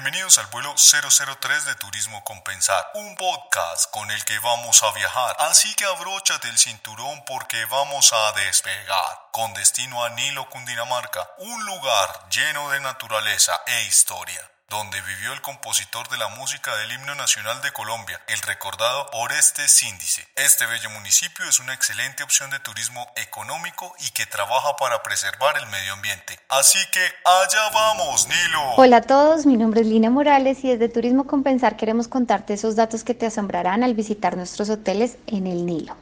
Bienvenidos al vuelo 003 de Turismo Compensar, un podcast con el que vamos a viajar. Así que abróchate el cinturón porque vamos a despegar con destino a Nilo, Cundinamarca, un lugar lleno de naturaleza e historia donde vivió el compositor de la música del himno nacional de Colombia, el recordado Oreste Síndice. Este bello municipio es una excelente opción de turismo económico y que trabaja para preservar el medio ambiente. Así que allá vamos, Nilo. Hola a todos, mi nombre es Lina Morales y desde Turismo Compensar queremos contarte esos datos que te asombrarán al visitar nuestros hoteles en el Nilo.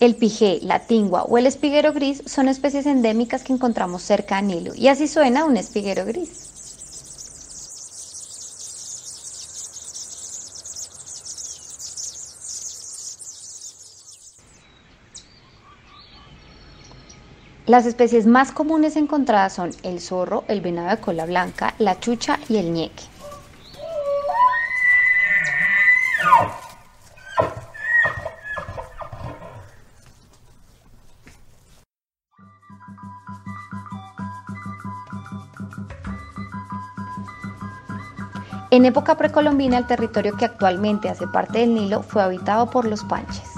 El pijé, la tingua o el espiguero gris son especies endémicas que encontramos cerca de Nilo y así suena un espiguero gris. Las especies más comunes encontradas son el zorro, el venado de cola blanca, la chucha y el ñeque. En época precolombina, el territorio que actualmente hace parte del Nilo fue habitado por los panches.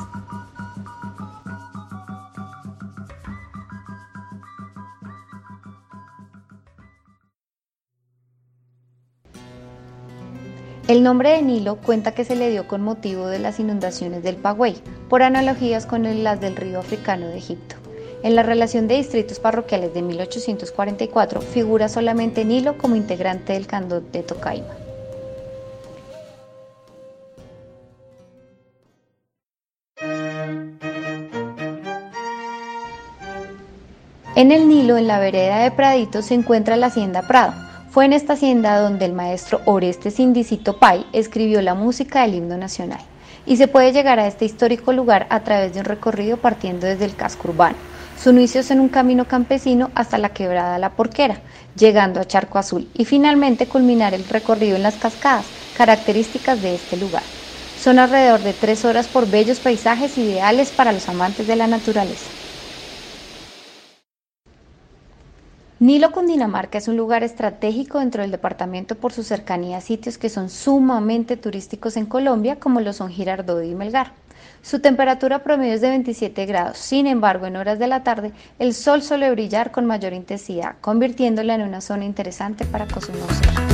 El nombre de Nilo cuenta que se le dio con motivo de las inundaciones del Pagüey, por analogías con las del río africano de Egipto. En la relación de distritos parroquiales de 1844 figura solamente Nilo como integrante del cantón de Tocaima. En el Nilo, en la vereda de Pradito, se encuentra la Hacienda Prado. Fue en esta hacienda donde el maestro Oreste Sindicito Pai escribió la música del himno nacional. Y se puede llegar a este histórico lugar a través de un recorrido partiendo desde el casco urbano. Su inicio es en un camino campesino hasta la quebrada La Porquera, llegando a Charco Azul y finalmente culminar el recorrido en las cascadas, características de este lugar. Son alrededor de tres horas por bellos paisajes ideales para los amantes de la naturaleza. Nilo Cundinamarca es un lugar estratégico dentro del departamento por su cercanía a sitios que son sumamente turísticos en Colombia, como lo son Girardot y Melgar. Su temperatura promedio es de 27 grados, sin embargo, en horas de la tarde el sol suele brillar con mayor intensidad, convirtiéndola en una zona interesante para conocer.